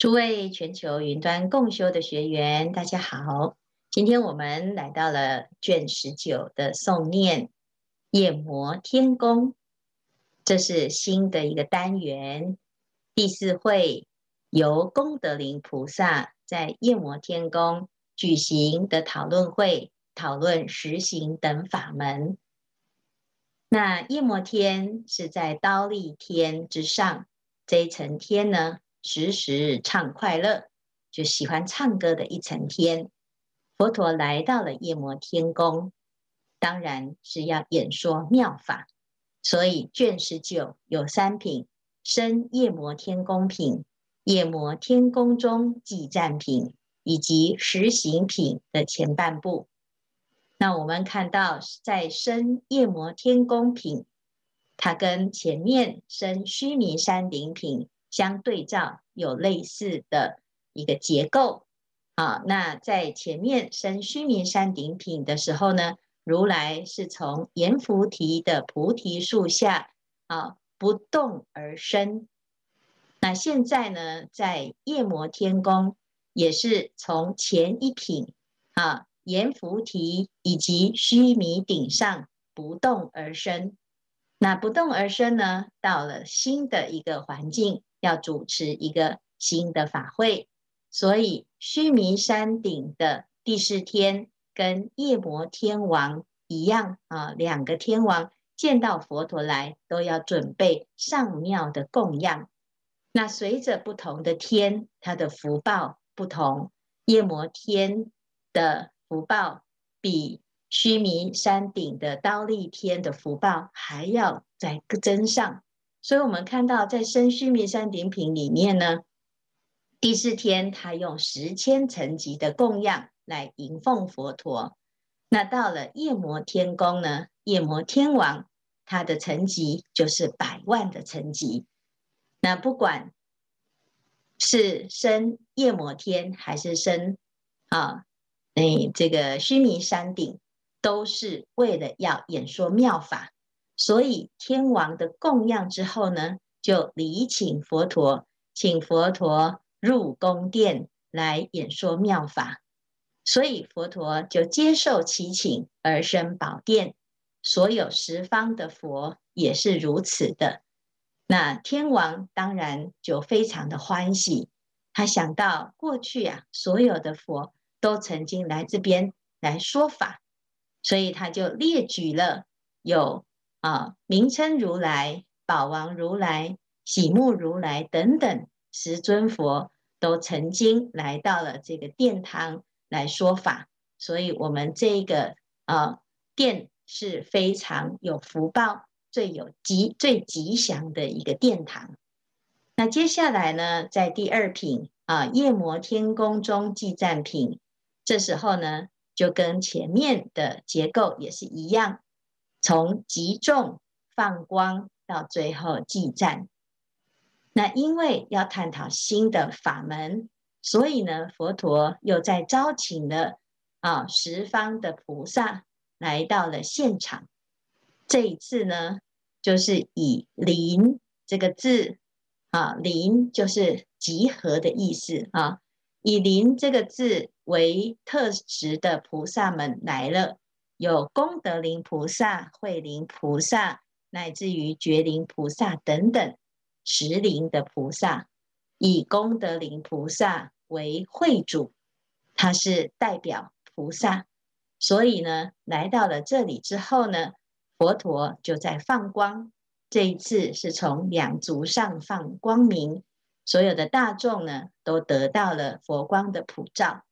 诸位全球云端共修的学员，大家好！今天我们来到了卷十九的诵念夜摩天宫，这是新的一个单元。第四会由功德林菩萨在夜摩天宫举行的讨论会，讨论实行等法门。那夜摩天是在刀利天之上，这一层天呢，时时唱快乐，就喜欢唱歌的一层天。佛陀来到了夜摩天宫，当然是要演说妙法。所以卷十九有三品：生夜摩天宫品、夜摩天宫中偈赞品以及实行品的前半部。那我们看到，在生夜摩天宫品，它跟前面生须弥山顶品。相对照有类似的一个结构啊，那在前面生须弥山顶品的时候呢，如来是从阎浮提的菩提树下啊不动而生。那现在呢，在夜摩天宫也是从前一品啊阎浮提以及须弥顶上不动而生。那不动而生呢，到了新的一个环境。要主持一个新的法会，所以须弥山顶的帝释天跟夜摩天王一样啊，两个天王见到佛陀来，都要准备上庙的供养。那随着不同的天，它的福报不同，夜摩天的福报比须弥山顶的刀利天的福报还要再增上。所以，我们看到在生须弥山顶品里面呢，帝释天他用十千层级的供养来迎奉佛陀。那到了夜摩天宫呢，夜摩天王他的层级就是百万的层级。那不管是生夜摩天还是生啊，哎，这个须弥山顶，都是为了要演说妙法。所以天王的供养之后呢，就礼请佛陀，请佛陀入宫殿来演说妙法。所以佛陀就接受其请而生宝殿。所有十方的佛也是如此的。那天王当然就非常的欢喜，他想到过去啊，所有的佛都曾经来这边来说法，所以他就列举了有。啊，名称如来、宝王如来、喜目如来等等十尊佛都曾经来到了这个殿堂来说法，所以我们这个啊殿是非常有福报、最有吉、最吉祥的一个殿堂。那接下来呢，在第二品啊夜摩天宫中偈赞品，这时候呢就跟前面的结构也是一样。从集众放光到最后偈赞，那因为要探讨新的法门，所以呢，佛陀又在招请了啊十方的菩萨来到了现场。这一次呢，就是以“临”这个字啊，“临”就是集合的意思啊，以“临”这个字为特质的菩萨们来了。有功德林菩萨、慧林菩萨，乃至于觉林菩萨等等十林的菩萨，以功德林菩萨为会主，他是代表菩萨，所以呢，来到了这里之后呢，佛陀就在放光。这一次是从两足上放光明，所有的大众呢，都得到了佛光的普照。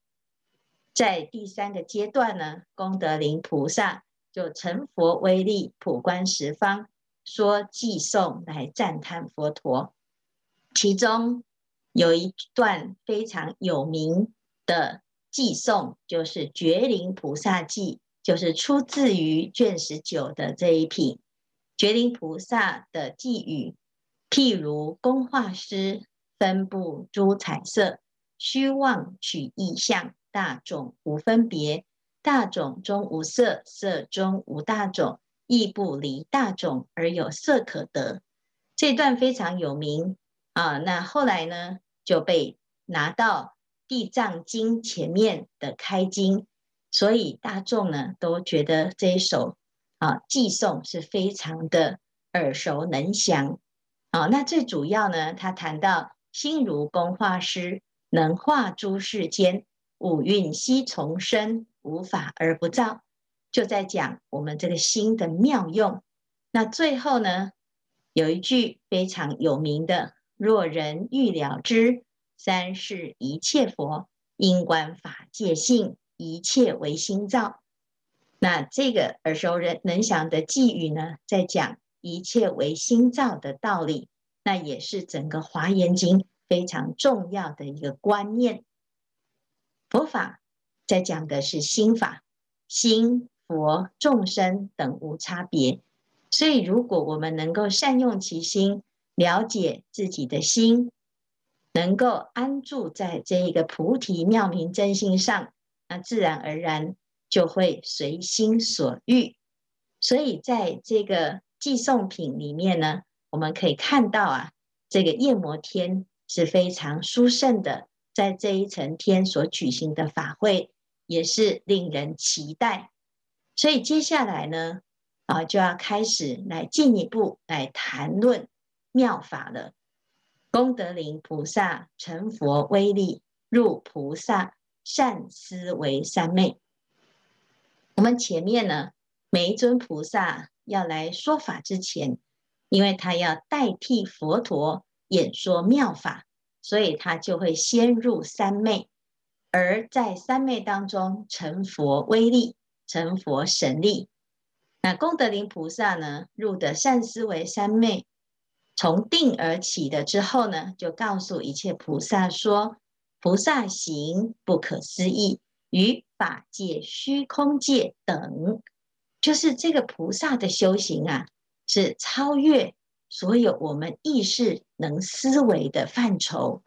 在第三个阶段呢，功德林菩萨就成佛威力，普观十方，说偈颂来赞叹佛陀。其中有一段非常有名的偈颂，就是觉林菩萨偈，就是出自于卷十九的这一品。觉林菩萨的偈语，譬如工画师分布诸彩色，虚妄取异象。大种无分别，大种中无色，色中无大种，亦不离大种而有色可得。这段非常有名啊。那后来呢，就被拿到地藏经前面的开经，所以大众呢都觉得这一首啊偈颂是非常的耳熟能详。啊，那最主要呢，他谈到心如工画师，能画诸世间，五蕴悉从生，无法而不造，就在讲我们这个心的妙用。那最后呢，有一句非常有名的：若人欲了知，三世一切佛，应观法界性，一切唯心造。那这个耳熟人能详的偈语呢，在讲一切唯心造的道理，那也是整个华严经非常重要的一个观念。佛法在讲的是心法，心、佛、众生等无差别。所以，如果我们能够善用其心，了解自己的心，能够安住在这一个菩提妙明真心上，那自然而然就会随心所欲。所以，在这个寄送品里面呢，我们可以看到啊，这个夜摩天是非常殊胜的，在这一层天所举行的法会也是令人期待。所以，接下来呢，啊，就要开始来进一步来谈论妙法了。功德林菩萨成佛威力，入菩萨善思维三昧。我们前面呢，每一尊菩萨要来说法之前，因为他要代替佛陀演说妙法，所以他就会先入三昧，而在三昧当中成佛威力，成佛神力。那功德林菩萨呢，入的善思维三昧，从定而起的之后呢，就告诉一切菩萨说：菩萨行不可思议，于法界、虚空界等，就是这个菩萨的修行啊，是超越所有我们意识能思维的范畴。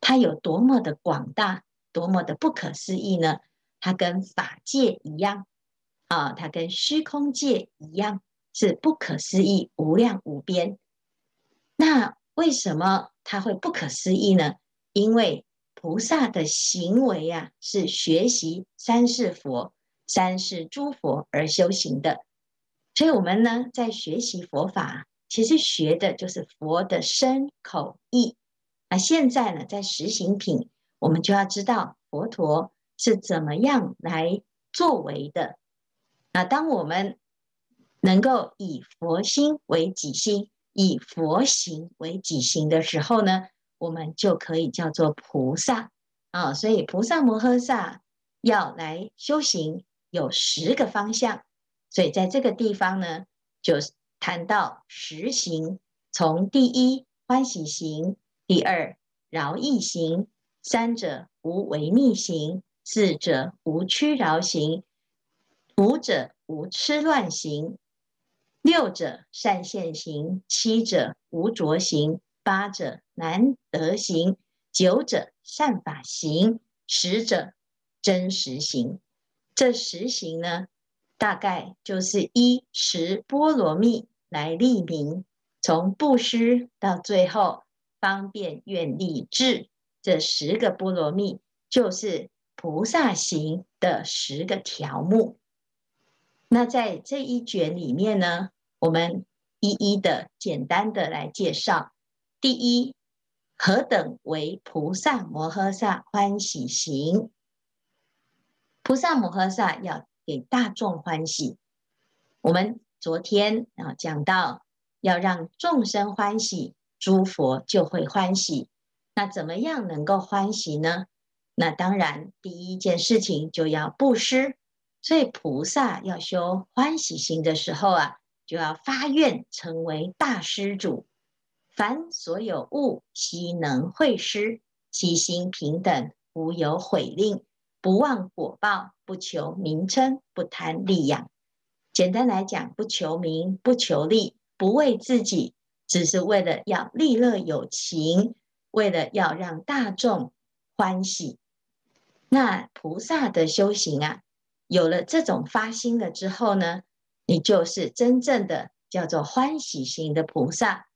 它有多么的广大，多么的不可思议呢？它跟法界一样。啊，它跟虚空界一样，是不可思议、无量无边。那为什么它会不可思议呢？因为菩萨的行为啊，是学习三世佛、三世诸佛而修行的。所以，我们呢，在学习佛法，其实学的就是佛的身口意。那现在呢，在实行品，我们就要知道佛陀是怎么样来作为的。那当我们能够以佛心为己心，以佛行为己行的时候呢，我们就可以叫做菩萨啊。所以菩萨摩诃萨要来修行有十个方向，所以在这个地方呢，就谈到十行，从第一欢喜行，第二饶益行，三者无违逆行，四者无屈饶行。五者无痴乱行，六者善现行，七者无着行，八者难得行，九者善法行，十者真实行。这十行呢，大概就是一十波罗蜜来立名，从布施到最后方便愿力智，这十个波罗蜜就是菩萨行的十个条目。那在这一卷里面呢，我们一一的简单的来介绍。第一，何等为菩萨摩诃萨欢喜行？菩萨摩诃萨要给大众欢喜。我们昨天啊讲到，要让众生欢喜，诸佛就会欢喜。那怎么样能够欢喜呢？那当然，第一件事情就要布施。所以菩萨要修欢喜心的时候啊，就要发愿成为大施主，凡所有物悉能会施，其心平等，无有毁令，不妄果报，不求名称，不贪利养。简单来讲，不求名，不求利，不为自己，只是为了要利乐有情，为了要让大众欢喜。那菩萨的修行啊。有了这种发心了之后呢，你就是真正的叫做欢喜行的菩萨。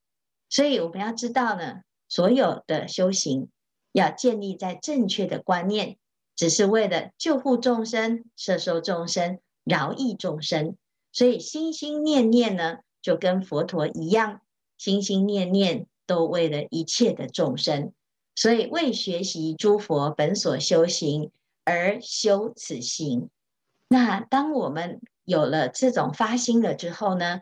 所以我们要知道呢，所有的修行要建立在正确的观念，只是为了救护众生、摄受众生、饶益众生。所以心心念念呢，就跟佛陀一样，心心念念都为了一切的众生。所以为学习诸佛本所修行而修此行。那当我们有了这种发心了之后呢，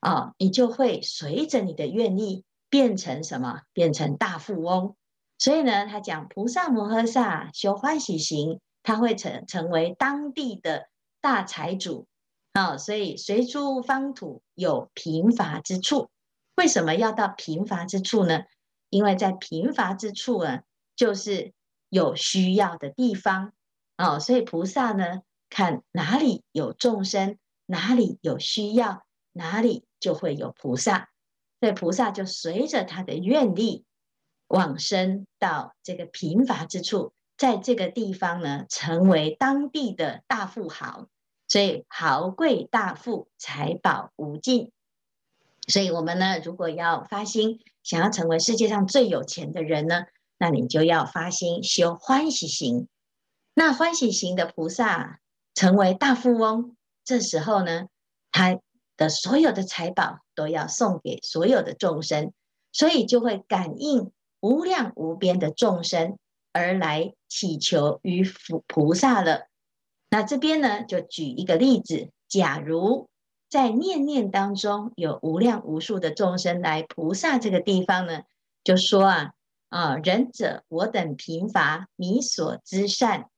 啊，你就会随着你的愿力变成什么？变成大富翁。所以呢，他讲菩萨摩诃萨修欢喜行，他会成成为当地的大财主。啊，所以随诸方土有贫乏之处。为什么要到贫乏之处呢？因为在贫乏之处啊，就是有需要的地方。哦，所以菩萨呢，看哪里有众生，哪里有需要，哪里。就会有菩萨，所以菩萨就随着他的愿力往生到这个贫乏之处，在这个地方呢，成为当地的大富豪，所以豪贵大富，财宝无尽。所以我们呢，如果要发心，想要成为世界上最有钱的人呢，那你就要发心修欢喜行。那欢喜行的菩萨成为大富翁，这时候呢，他。的所有的财宝都要送给所有的众生，所以就会感应无量无边的众生而来祈求于菩菩萨了。那这边呢，就举一个例子：假如在念念当中有无量无数的众生来菩萨这个地方呢，就说啊啊，仁者我等贫乏迷所知善，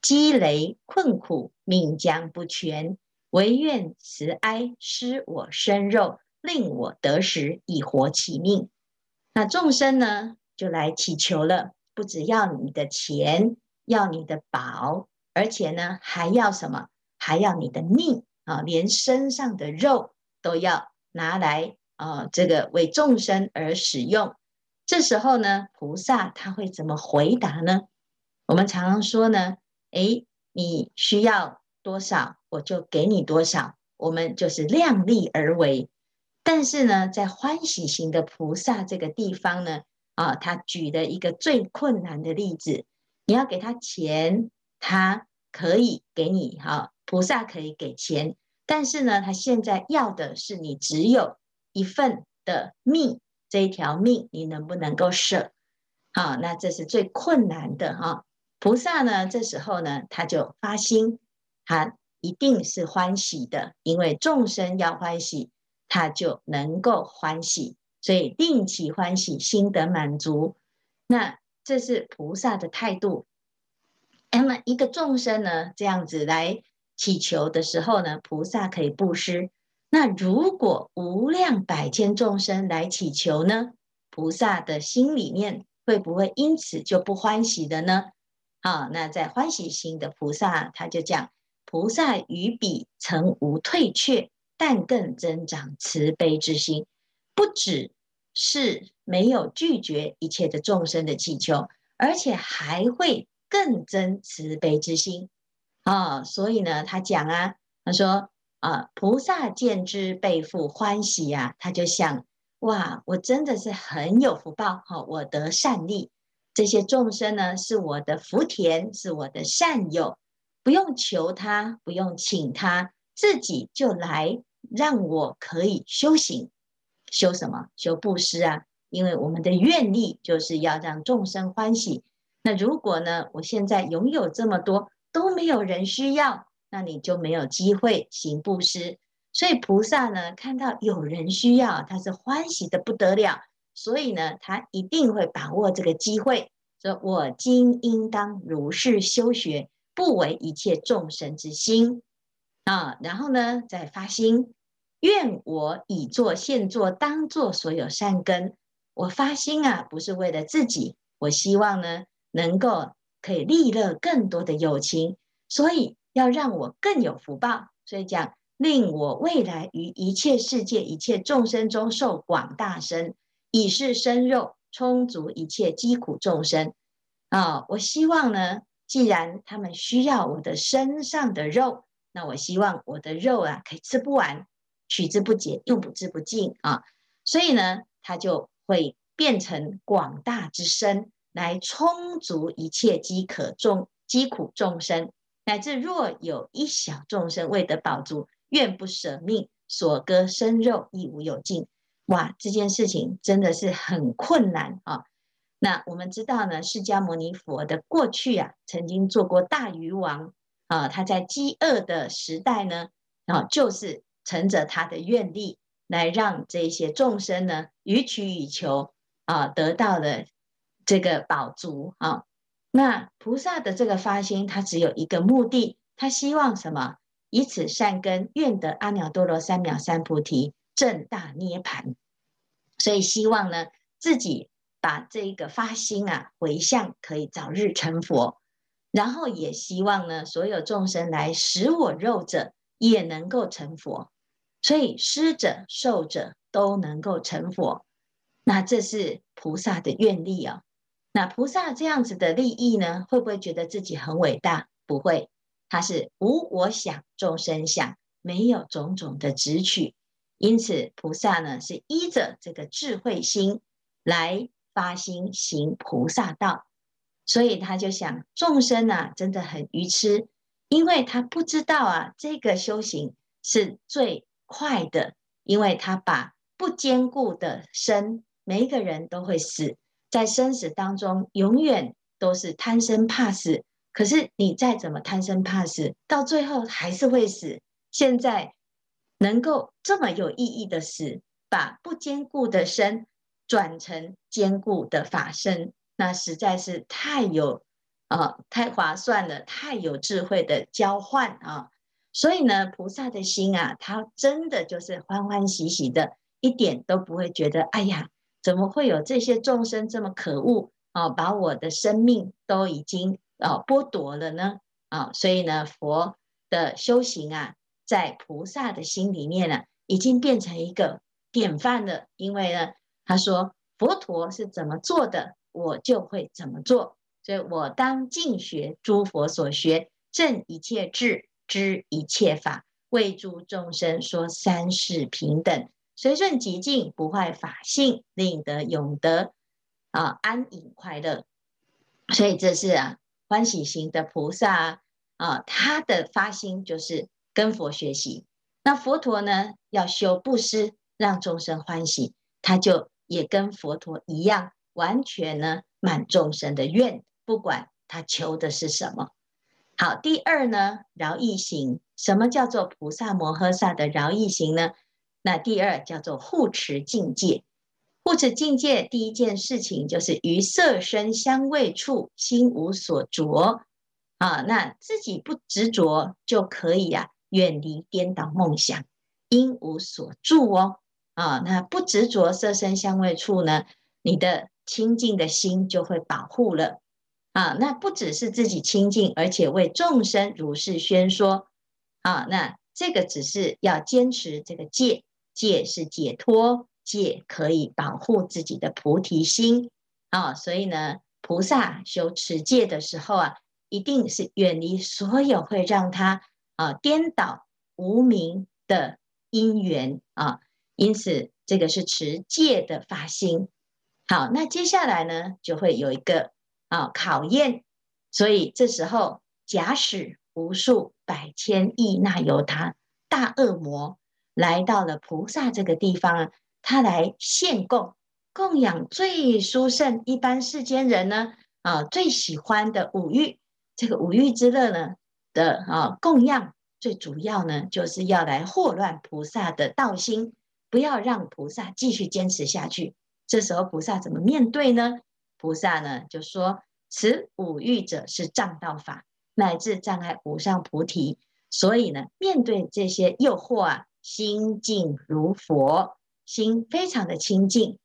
积累困苦命将不全。唯愿慈哀施我身肉，令我得食以活其命。那众生呢，就来祈求了，不只要你的钱，要你的宝，而且呢，还要什么？还要你的命啊！连身上的肉都要拿来啊！这个为众生而使用。这时候呢，菩萨他会怎么回答呢？我们常常说呢，诶，你需要。多少我就给你多少，我们就是量力而为。但是呢，在欢喜型的菩萨这个地方呢，啊，他举了一个最困难的例子：你要给他钱，他可以给你，哈，菩萨可以给钱，但是呢，他现在要的是你只有一份的命，这一条命你能不能够舍？好，那这是最困难的哈。菩萨呢，这时候呢，他就发心。他一定是欢喜的，因为众生要欢喜，他就能够欢喜，所以定期欢喜，心得满足。那这是菩萨的态度。那么一个众生呢，这样子来祈求的时候呢，菩萨可以布施。那如果无量百千众生来祈求呢，菩萨的心里面会不会因此就不欢喜的呢？好，那在欢喜心的菩萨，他就讲。菩萨于彼曾无退却，但更增长慈悲之心。不只是没有拒绝一切的众生的祈求，而且还会更增慈悲之心。啊，所以呢，他讲啊，他说啊，菩萨见之倍复欢喜呀，他就想，哇，我真的是很有福报，哈，我得善利，这些众生呢，是我的福田，是我的善友。不用求他，不用请他，自己就来让我可以修行。修什么？修布施啊！因为我们的愿力就是要让众生欢喜。那如果呢，我现在拥有这么多，都没有人需要，那你就没有机会行布施。所以菩萨呢，看到有人需要，他是欢喜的不得了。所以呢，他一定会把握这个机会，说我今应当如是修学。不为一切众生之心啊，然后呢，再发心，愿我已作现作当作所有善根。我发心啊，不是为了自己，我希望呢，能够可以利乐更多的友情，所以要让我更有福报。所以讲，令我未来于一切世界一切众生中受广大身，以是身肉充足一切疾苦众生啊。我希望呢。既然他们需要我的身上的肉，那我希望我的肉啊可以吃不完，取之不竭，用之不尽啊。所以呢，它就会变成广大之身。来充足一切饥渴众饥苦众生，乃至若有一小众生未得饱足，愿不舍命，所割生肉亦无有尽。哇，这件事情真的是很困难啊！那我们知道呢，释迦牟尼佛的过去啊，曾经做过大鱼王啊，他在饥饿的时代呢，啊，就是乘着他的愿力，来让这些众生呢，予取予求啊，得到了这个宝足啊。那菩萨的这个发心，他只有一个目的，他希望什么？以此善根，愿得阿耨多罗三藐三菩提，正大涅槃。所以希望呢，自己把这个发心啊回向，可以早日成佛。然后也希望呢，所有众生来食我肉者，也能够成佛。所以施者受者都能够成佛。那这是菩萨的愿力啊。那菩萨这样子的利益呢，会不会觉得自己很伟大？不会。他是无我想，众生想，没有种种的执取，因此菩萨呢是依着这个智慧心来发心行菩萨道，所以他就想众生啊真的很愚痴，因为他不知道啊这个修行是最快的，因为他把不坚固的身，每一个人都会死，在生死当中永远都是贪生怕死。可是你再怎么贪生怕死，到最后还是会死。现在能够这么有意义的死，把不坚固的身转成坚固的法身，那实在是太有啊、太划算了，太有智慧的交换啊！所以呢，菩萨的心啊，他真的就是欢欢喜喜的，一点都不会觉得，哎呀，怎么会有这些众生这么可恶啊？把我的生命都已经。哦，剥夺了呢，啊、所以呢，佛的修行啊，在菩萨的心里面呢，已经变成一个典范了。因为呢，他说佛陀是怎么做的，我就会怎么做。所以我当尽学诸佛所学，正一切智，知一切法，为诸众生说三世平等，随顺极尽，不坏法性，令得永得啊安隐快乐。所以这是啊。欢喜行的菩萨啊，他的发心就是跟佛学习。那佛陀呢，要修布施，让众生欢喜，他就也跟佛陀一样，完全呢满众生的愿，不管他求的是什么。好，第二呢，饶益行。什么叫做菩萨摩诃萨的饶益行呢？那第二叫做护持境界。护持境界，第一件事情就是于色身香味触心无所着啊，那自己不执着就可以啊，远离颠倒梦想，因无所住哦啊，那不执着色身香味触呢，你的清净的心就会保护了啊。那不只是自己清净，而且为众生如是宣说啊。那这个只是要坚持这个戒，戒是解脱。戒可以保护自己的菩提心啊，所以呢，菩萨修持戒的时候啊，一定是远离所有会让他啊颠倒无明的因缘啊。因此，这个是持戒的发心。好，那接下来呢，就会有一个啊考验。所以这时候，假使无数百千亿那由他大恶魔来到了菩萨这个地方啊。他来献供，供养最殊胜一般世间人呢啊最喜欢的五欲，这个五欲之乐呢的啊供养，最主要呢就是要来惑乱菩萨的道心，不要让菩萨继续坚持下去。这时候菩萨怎么面对呢？菩萨呢就说：此五欲者是障道法，乃至障碍无上菩提。所以呢，面对这些诱惑啊，心静如佛。心非常的清净，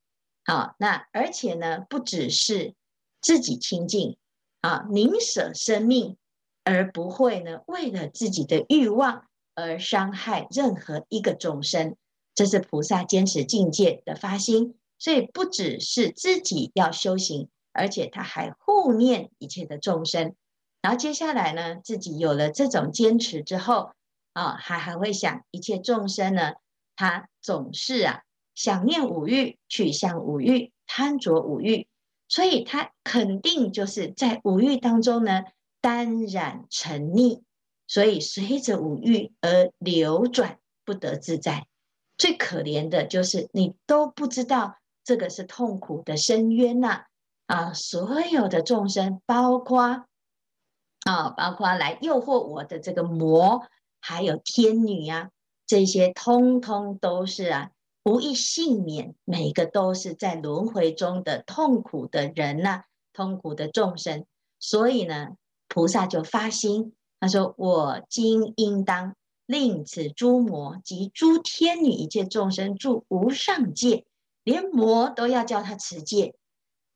好，那而且呢，不只是自己清净啊，宁舍生命而不会呢，为了自己的欲望而伤害任何一个众生，这是菩萨坚持境界的发心。所以不只是自己要修行，而且他还护念一切的众生。然后接下来呢，自己有了这种坚持之后啊，还还会想一切众生呢，他总是啊。想念五欲，取向五欲，贪着五欲，所以他肯定就是在五欲当中呢，耽染沉溺，所以随着五欲而流转，不得自在。最可怜的就是你都不知道这个是痛苦的深渊呐！啊，所有的众生，包括啊，包括来诱惑我的这个魔，还有天女呀、啊，这些通通都是啊。无一幸免，每个都是在轮回中的痛苦的人呐、啊，痛苦的众生。所以呢，菩萨就发心，他说：“我今应当令此诸魔及诸天女一切众生住无上戒，连魔都要叫他持戒。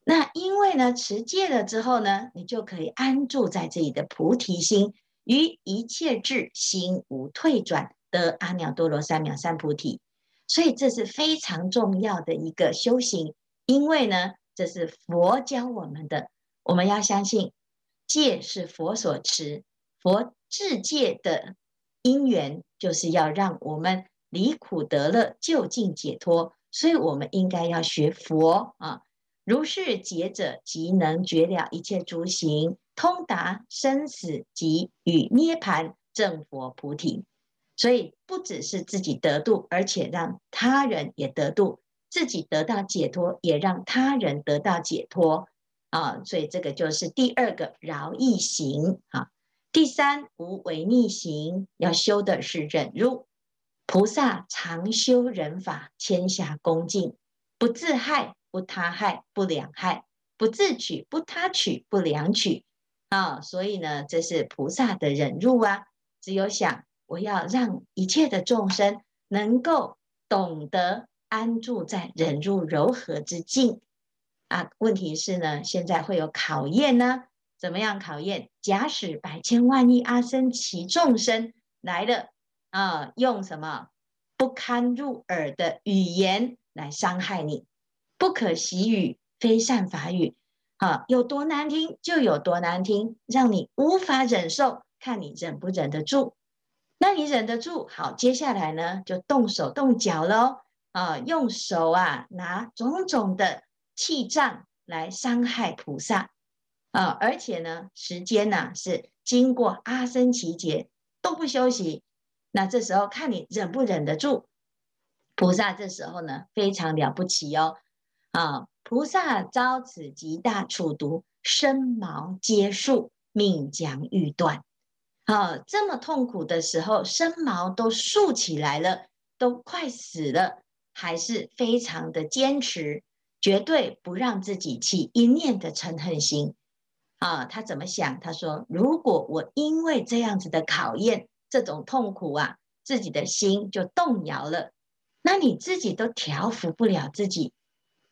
那因为呢，持戒了之后呢，你就可以安住在这里的菩提心，于一切智心无退转，得阿耨多罗三藐三菩提。”所以这是非常重要的一个修行，因为呢，这是佛教我们的，我们要相信戒是佛所持，佛制戒的因缘就是要让我们离苦得乐，究竟解脱。所以我们应该要学佛啊，如是解者，即能绝了一切诸行，通达生死及与涅槃，正佛菩提。所以不只是自己得度，而且让他人也得度，自己得到解脱，也让他人得到解脱啊！所以这个就是第二个饶益行啊。第三无违逆行，要修的是忍辱。菩萨常修忍法，天下恭敬，不自害，不他害，不两害，不自取，不他取，不两取啊！所以呢，这是菩萨的忍辱啊，只有想。我要让一切的众生能够懂得安住在忍辱柔和之境啊！问题是呢，现在会有考验呢？怎么样考验？假使百千万亿阿僧祇众生来了啊，用什么不堪入耳的语言来伤害你？不可习语，非善法语啊，有多难听就有多难听，让你无法忍受，看你忍不忍得住。那你忍得住？好，接下来呢，就动手动脚喽啊，用手啊拿种种的气杖来伤害菩萨啊，而且呢，时间呢、啊、是经过阿僧只劫都不休息。那这时候看你忍不忍得住？菩萨这时候呢非常了不起哦啊！菩萨遭此极大处毒，身毛皆竖，命将欲断。啊，这么痛苦的时候，身毛都竖起来了，都快死了，还是非常的坚持，绝对不让自己起一念的嗔恨心。啊，他怎么想？他说：“如果我因为这样子的考验，这种痛苦啊，自己的心就动摇了，那你自己都调伏不了自己，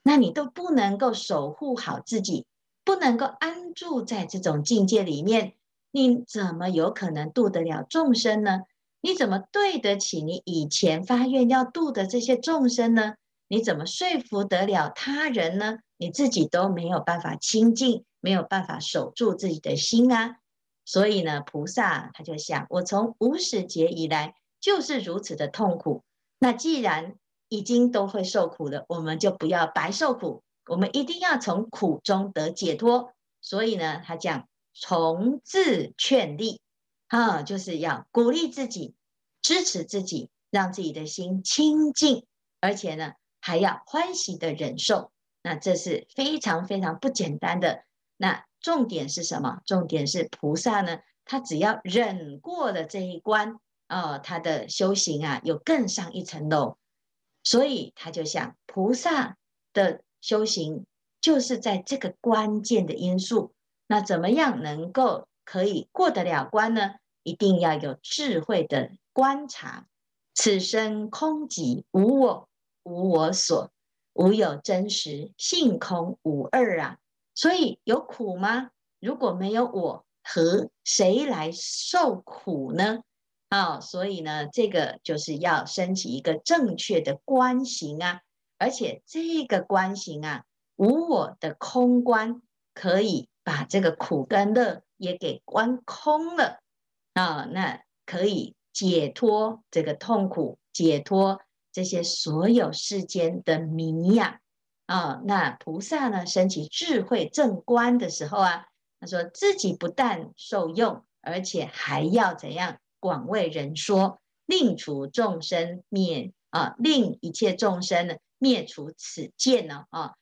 那你都不能够守护好自己，不能够安住在这种境界里面。”你怎么有可能度得了众生呢？你怎么对得起你以前发愿要度的这些众生呢？你怎么说服得了他人呢？你自己都没有办法清净，没有办法守住自己的心啊！所以呢，菩萨他就想：我从无始劫以来就是如此的痛苦。那既然已经都会受苦了，我们就不要白受苦，我们一定要从苦中得解脱。所以呢，他讲。从自劝励，啊，就是要鼓励自己，支持自己，让自己的心清净，而且呢，还要欢喜的忍受。那这是非常非常不简单的。那重点是什么？重点是菩萨呢，他只要忍过了这一关，啊，他的修行啊，有更上一层楼。所以他就想，菩萨的修行就是在这个关键的因素。那怎么样能够可以过得了关呢？一定要有智慧的观察，此身空寂，无我，无我所，无有真实，性空无二啊！所以有苦吗？如果没有我，和谁来受苦呢？啊、哦，所以呢，这个就是要升起一个正确的观行啊，而且这个观行啊，无我的空观可以。把这个苦跟乐也给观空了啊，那可以解脱这个痛苦，解脱这些所有世间的迷呀啊，那菩萨呢，升起智慧正观的时候啊，他说自己不但受用，而且还要怎样广为人说，令除众生灭啊，令一切众生呢灭除此见呢啊。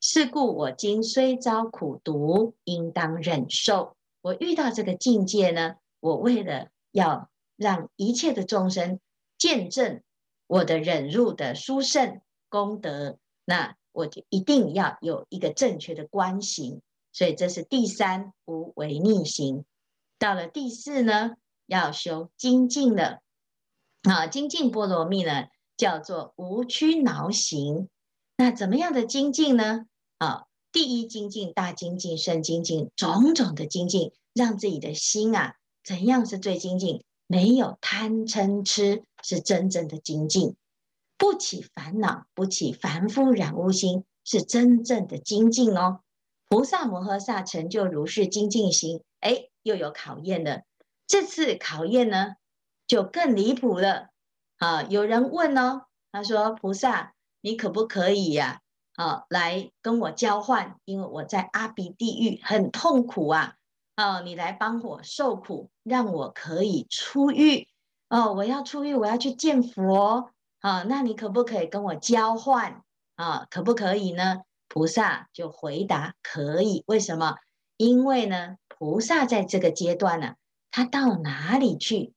是故我今虽遭苦毒，应当忍受。我遇到这个境界呢，我为了要让一切的众生见证我的忍辱的殊胜功德，那。我就一定要有一个正确的观行，所以这是第三无违逆行。到了第四呢，要修精进的啊，精进波罗蜜呢叫做无屈恼行。那怎么样的精进呢？啊，第一精进、大精进、胜精进，种种的精进，让自己的心啊，怎样是最精进？没有贪嗔痴，是真正的精进。不起烦恼，不起凡夫染污心，是真正的精进哦。菩萨摩诃萨成就如是精进心，哎，又有考验了。这次考验呢，就更离谱了啊！有人问哦，他说：“菩萨，你可不可以呀？啊，来跟我交换，因为我在阿鼻地狱很痛苦啊！啊，你来帮我受苦，让我可以出狱哦！我要出狱，我要去见佛。”啊，那你可不可以跟我交换啊？可不可以呢？菩萨就回答可以。为什么？因为呢，菩萨在这个阶段呢，他到哪里去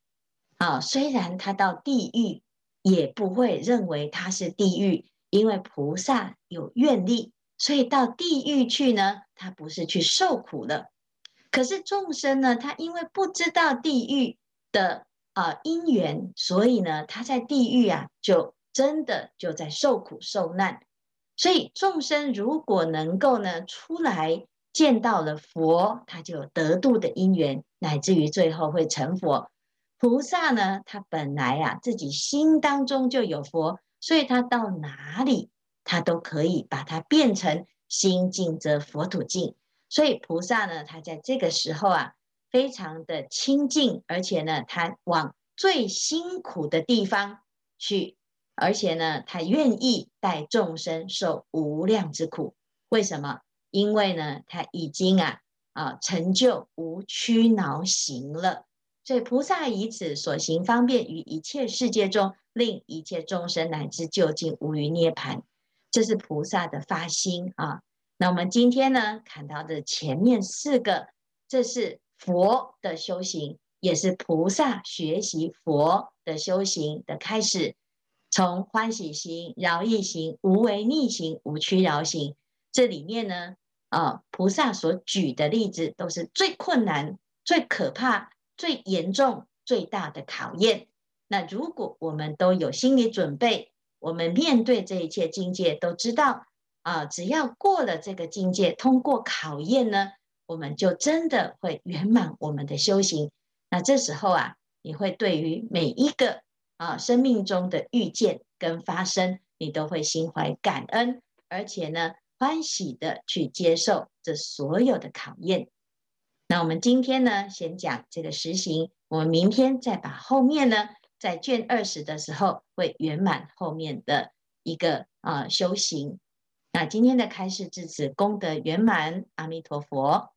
啊？虽然他到地狱，也不会认为他是地狱，因为菩萨有愿力，所以到地狱去呢，他不是去受苦的。可是众生呢，他因为不知道地狱的。啊，因缘，所以呢，他在地狱啊，就真的就在受苦受难。所以众生如果能够呢出来见到了佛，他就有得度的因缘，乃至于最后会成佛。菩萨呢，他本来啊自己心当中就有佛，所以他到哪里他都可以把它变成心净则佛土净。所以菩萨呢，他在这个时候啊。非常的清净，而且呢，他往最辛苦的地方去，而且呢，他愿意带众生受无量之苦。为什么？因为呢，他已经啊啊成就无屈恼行了。所以菩萨以此所行方便于一切世界中，令一切众生乃至究竟无余涅槃。这是菩萨的发心啊。那我们今天呢，看到的前面四个，这是。佛的修行也是菩萨学习佛的修行的开始，从欢喜行、饶益行、无为逆行、无屈饶行，这里面呢，啊，菩萨所举的例子都是最困难、最可怕、最严重、最大的考验。那如果我们都有心理准备，我们面对这一切境界，都知道啊，只要过了这个境界，通过考验呢。我们就真的会圆满我们的修行。那这时候啊，你会对于每一个啊生命中的遇见跟发生，你都会心怀感恩，而且呢欢喜的去接受这所有的考验。那我们今天呢，先讲这个实行，我们明天再把后面呢，在卷二十的时候会圆满后面的一个啊修行。那今天的开示至此功德圆满，阿弥陀佛。